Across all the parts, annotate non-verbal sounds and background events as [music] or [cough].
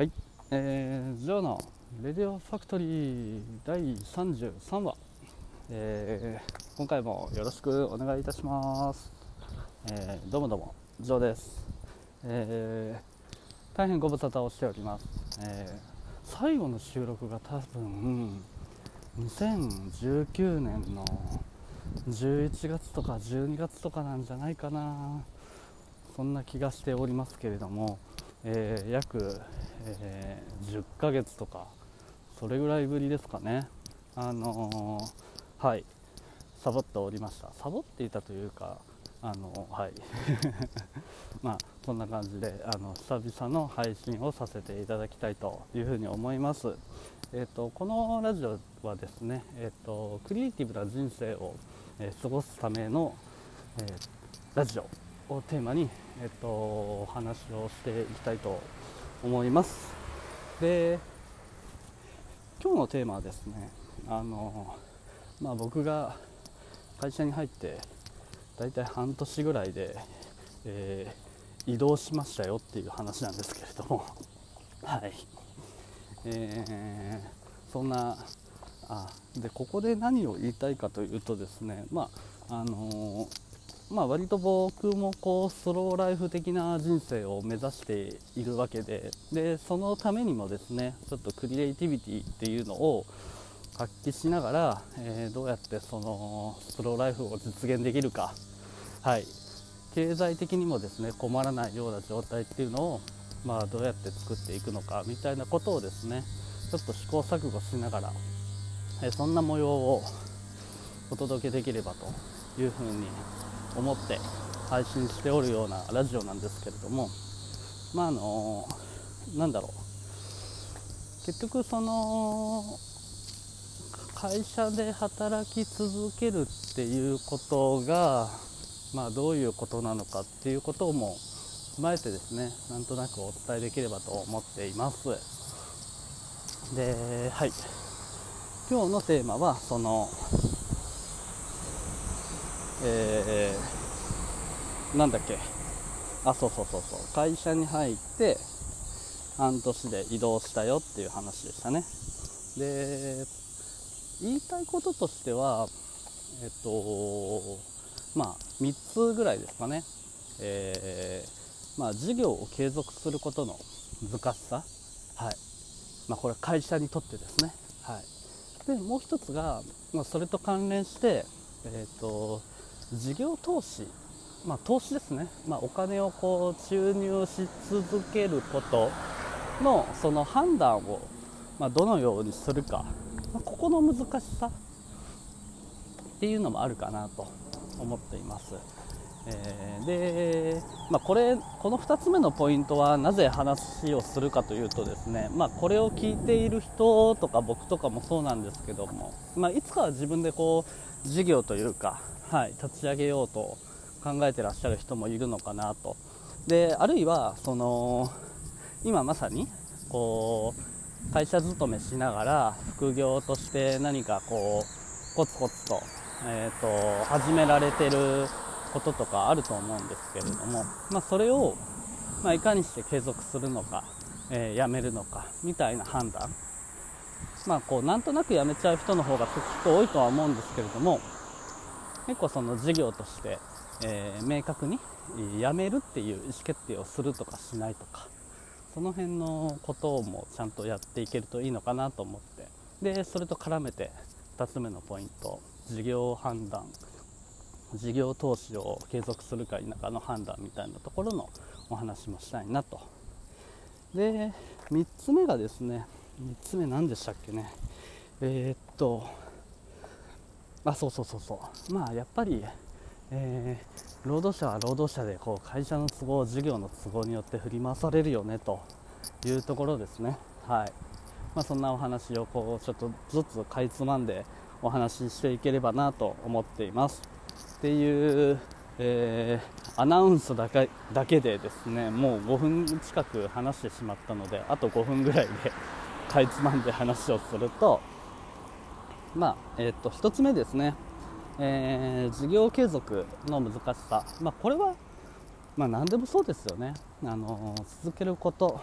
はい、えー、ジョーのレディオファクトリー第33話、えー、今回もよろしくお願いいたします、えー、どうもどうも。ジョーです、えー、大変ご無沙汰をしております、えー、最後の収録が多分2019年の11月とか12月とかなんじゃないかな。そんな気がしておりますけれども、えー、約、えー、10ヶ月とかそれぐらいぶりですかね。あのー、はい。サボっておりました。サボっていたというかあのはい。[laughs] まあそんな感じであの久々の配信をさせていただきたいというふうに思います。えーと、このラジオはですね、えーと、クリエイティブな人生を、え、過ごすための、え、ラジオ。をテーマに、えーと、お話をしていきたいと思います。で今日のテーマはですねあの、まあ、僕が会社に入って大体半年ぐらいで、えー、移動しましたよっていう話なんですけれども。[laughs] はい。えー、そんなあでここで何を言いたいかというとですね、まああのー、まあ、割と僕もこうスローライフ的な人生を目指しているわけででそのためにもですねちょっとクリエイティビティっていうのを発揮しながら、えー、どうやってそのスローライフを実現できるか、はい、経済的にもですね困らないような状態っていうのをまあ、どうやって作っていくのかみたいなことをですねちょっと試行錯誤しながら、えそんな模様をお届けできればというふうに思って配信しておるようなラジオなんですけれどもまああのなんだろう。結局その会社で働き続けるっていうことがまあどういうことなのかっていうことも踏まえてですねなんとなくお伝えできればと思っています。ではい。今日のテーマはそのえー、なんだっけ？あそうそうそうそう。会社に入って半年で移動したよっていう話でしたね。で言いたいこととしてはえっとまあ3つぐらいですかね。えーまあ、事業を継続することの難しさ、はい。まあ、これ会社にとってですね、はい、でもう一つが、まあ、それと関連して、えーと、事業投資、まあ、投資ですね、まあ、お金をこう注入し続けることのその判断を、まあ、どのようにするか、ま、ここの難しさっていうのもあるかなと思っています。えー、で、まあ、これこの2つ目のポイントはなぜ話をするかというとですね、まあ、これを聞いている人とか僕とかもそうなんですけども、まあ、いつかは自分でこう事業というか、はい、立ち上げようと考えてらっしゃる人もいるのかなと。であるいはその今まさにこう会社勤めしながら副業として何かこうコツコツと,、えーと始められてることとかあると思うんですけれども、まあ、それを、まあ、いかにして継続するのか、えー、やめるのかみたいな判断、まあ、こうなんとなくやめちゃう人の方がきっと多いとは思うんですけれども結構その事業として、えー、明確にやめるっていう意思決定をするとかしないとかその辺のことをもちゃんとやっていけるといいのかなと思ってでそれと絡めて2つ目のポイント事業判断事業投資を継続するか否かの判断みたいなところのお話もしたいなと。で3つ目がですね3つ目何でしたっけね？えー、っとあそうそうそうそう。まあやっぱり、えー、労働者は労働者でこう会社の都合事業の都合によって振り回されるよねというところですね。はい。まあ、そんなお話をこうちょっとずつかいつまんでお話ししていければなと思っています。っていう、えー、アナウンスだけだけでですねもう5分近く話してしまったのであと5分ぐらいでかいつまんで話をするとまあえー、っと1つ目ですね、えー、事業継続の難しさ、まあ、これは、まあ、何でもそうですよね、あの続けること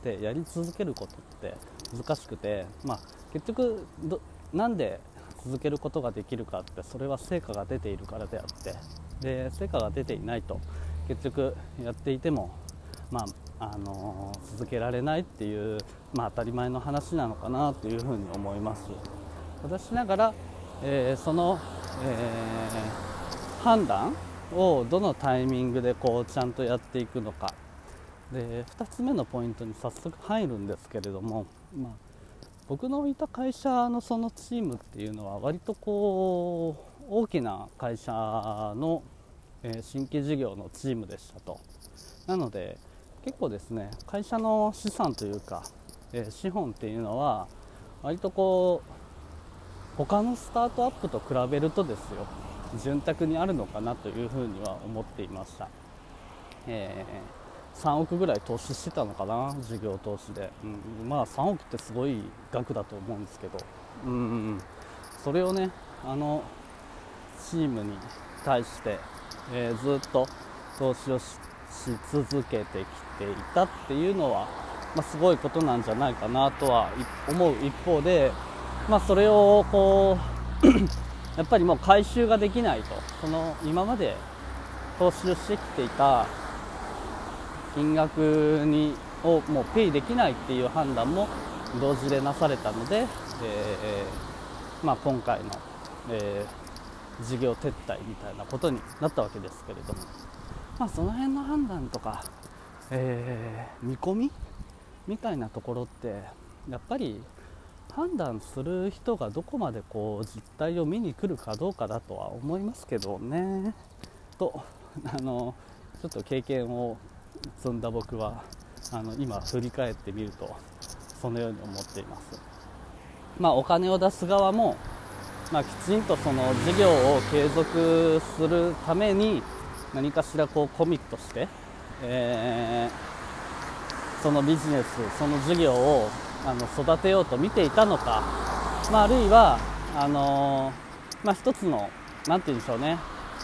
ってやり続けることって難しくて、まあ、結局どなんで続けることができるかってそれは成果が出ているからであってで成果が出ていないと結局やっていても、まああの、続けられないっていう、まあ、当たり前の話なのかなというふうに思います。ただしながら、えー、その、えー、判断をどのタイミングでこうちゃんとやっていくのか。で2つ目のポイントに早速入るんですけれども、まあ、僕のいた会社のそのチームっていうのは割とこう大きな会社の、え新規事業のチームでしたと。なので結構ですね会社の資産というか、え資本っていうのは割とこう他のスタートアップと比べるとですよ潤沢にあるのかなというふうには思っていました、えー、3億ぐらい投資してたのかな事業投資で、うん、まあ3億ってすごい額だと思うんですけど、うん、それをねあのチームに対して、えー、ずっと投資をしてし続けてきていたっていうのは、まあ、すごいことなんじゃないかなとは思う一方で、まあ、それをこう [clears throat] やっぱりもう回収ができないとその今まで投資してきていた金額にをもうペイできないっていう判断も同時でなされたので、えーまあ、今回の、えー、事業撤退みたいなことになったわけですけれども、まあ、その辺の判断とか、えー、見込み？みたいなところってやっぱり判断する人がどこまでこう実態を見に来るかどうかだとは思いますけどね。とあのちょっと経験を積んだ僕はあの今振り返ってみるとそのように思っています、まあ、お金を出す側も、まあ、きちんとその事業を継続するために何かしらこうコミットして、えー、そのビジネスその事業をあの育てようと見ていたのか、まあ、あるいはあのー、まあ、一つの何て言うんでしょうね、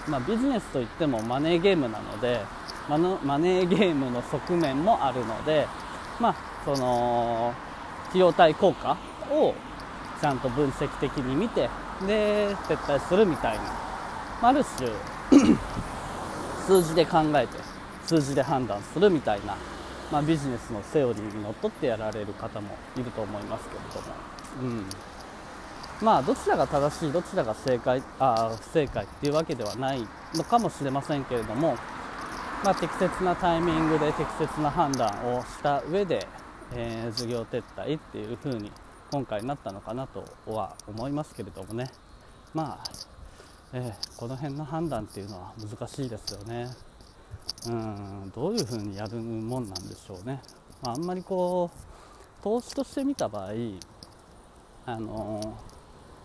まあ、ビジネスといってもマネーゲームなのでママネーゲームの側面もあるので、まあ、その費用対効果をちゃんと分析的に見てで撤退するみたいな、まあ、ある種数字で考えて数字で判断するみたいなまあ、ビジネスのセオリーにのっとってやられる方もいると思いますけれども、うん、まあどちらが正しいどちらが正解あ不正解っていうわけではないのかもしれませんけれども、まあ、適切なタイミングで適切な判断をした上で、えー、事業撤退っていう風に今回なったのかなとは思いますけれどもね。まあ、えー、この辺の判断っていうのは難しいですよね。うんどういうふうにやるもんなんでしょうね、まあ、あんまりこう投資として見た場合あの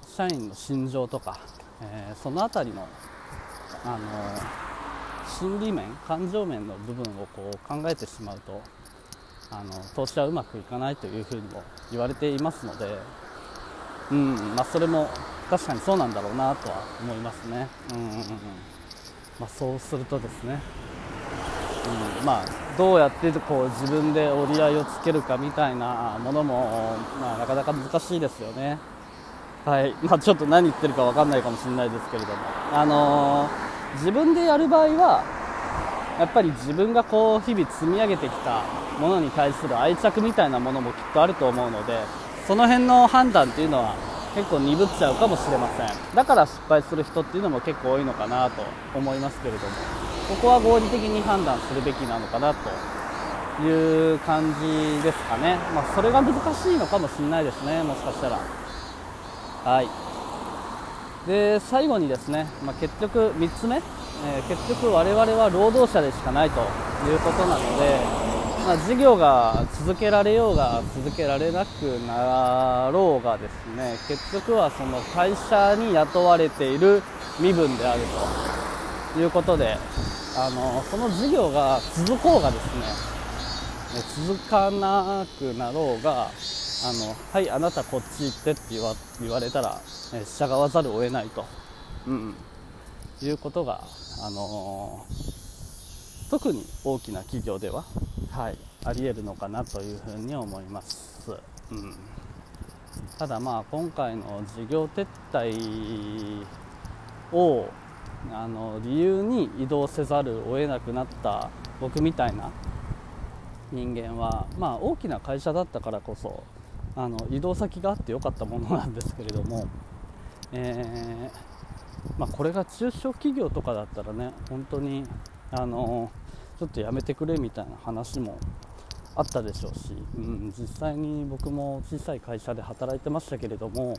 社員の心情とか、えー、その辺りのあの心理面感情面の部分をこう考えてしまうとあの投資はうまくいかないというふうにも言われていますので、うんまあ、それも確かにそうなんだろうなとは思いますね。うんうんうんまあ、そうするとですね。うん、まあ、どうやってこう自分で折り合いをつけるかみたいなものも、まあ、なかなか難しいですよね。はい。まあ、ちょっと何言ってるか分かんないかもしれないですけれども、あのー、自分でやる場合はやっぱり自分がこう日々積み上げてきたものに対する愛着みたいなものもきっとあると思うのでその辺の判断っていうのは結構鈍っちゃうかもしれません。だから失敗する人っていうのも結構多いのかなと思いますけれども。ここは合理的に判断するべきなのかなという感じですかね、まあ、それが難しいのかもしれないですね、もしかしたら。はい。で最後にですね、まあ、結局3つ目、えー、結局我々は労働者でしかないということなので、まあ、事業が続けられようが続けられなくなろうがですね結局はその会社に雇われている身分であるということであのその事業が続こうがですね続かなくなろうがあのはいあなたこっち行ってって言わ言われたら、え従わざるを得ないと、うん、いうことが、あの特に大きな企業では、はい、ありえるのかなというふうに思います、うん、ただまあ今回の事業撤退をあの理由に移動せざるを得なくなった僕みたいな人間は、まあ、大きな会社だったからこそあの移動先があってよかったものなんですけれども、えー、まあ、これが中小企業とかだったらね本当にあのちょっとやめてくれみたいな話もあったでしょうし、うん、実際に僕も小さい会社で働いてましたけれども、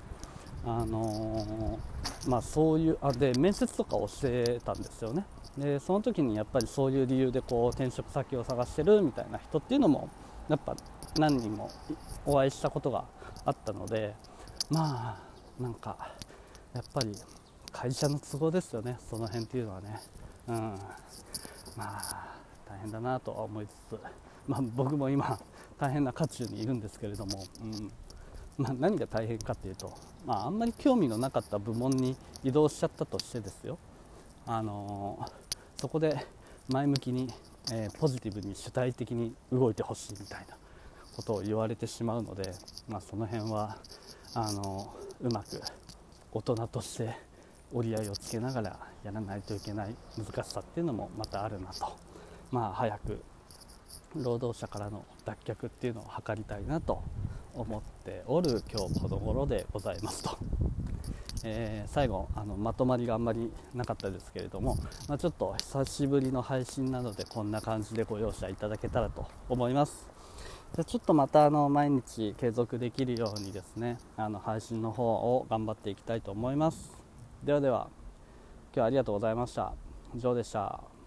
あのー、まあ、そういうあで面接とかをしてたんですよね。でその時にやっぱりそういう理由でこう転職先を探してるみたいな人っていうのもやっぱ何人もお会いしたことがあったのでまあなんかやっぱり会社の都合ですよね。その辺っていうのはね。うん。まあ大変だなとは思いつつ、まあ、僕も今大変な渦中にいるんですけれども、うん。まあ、何が大変かというと、まあ、あんまり興味のなかった部門に移動しちゃったとしてですよ、あのー、そこで前向きに、えー、ポジティブに主体的に動いてほしいみたいなことを言われてしまうので、まあ、その辺はあのうまく大人として折り合いをつけながらやらないといけない難しさっていうのもまたあるなと、まあ、早く労働者からの脱却っていうのを図りたいなと思っておる今日この頃でございますと。えー、最後あのまとまりがあんまりなかったですけれども、まあ、ちょっと久しぶりの配信なのでこんな感じでご容赦いただけたらと思います。じゃちょっとまたあの毎日継続できるようにですねあの配信の方を頑張っていきたいと思います。ではでは今日はありがとうございました。以上でした。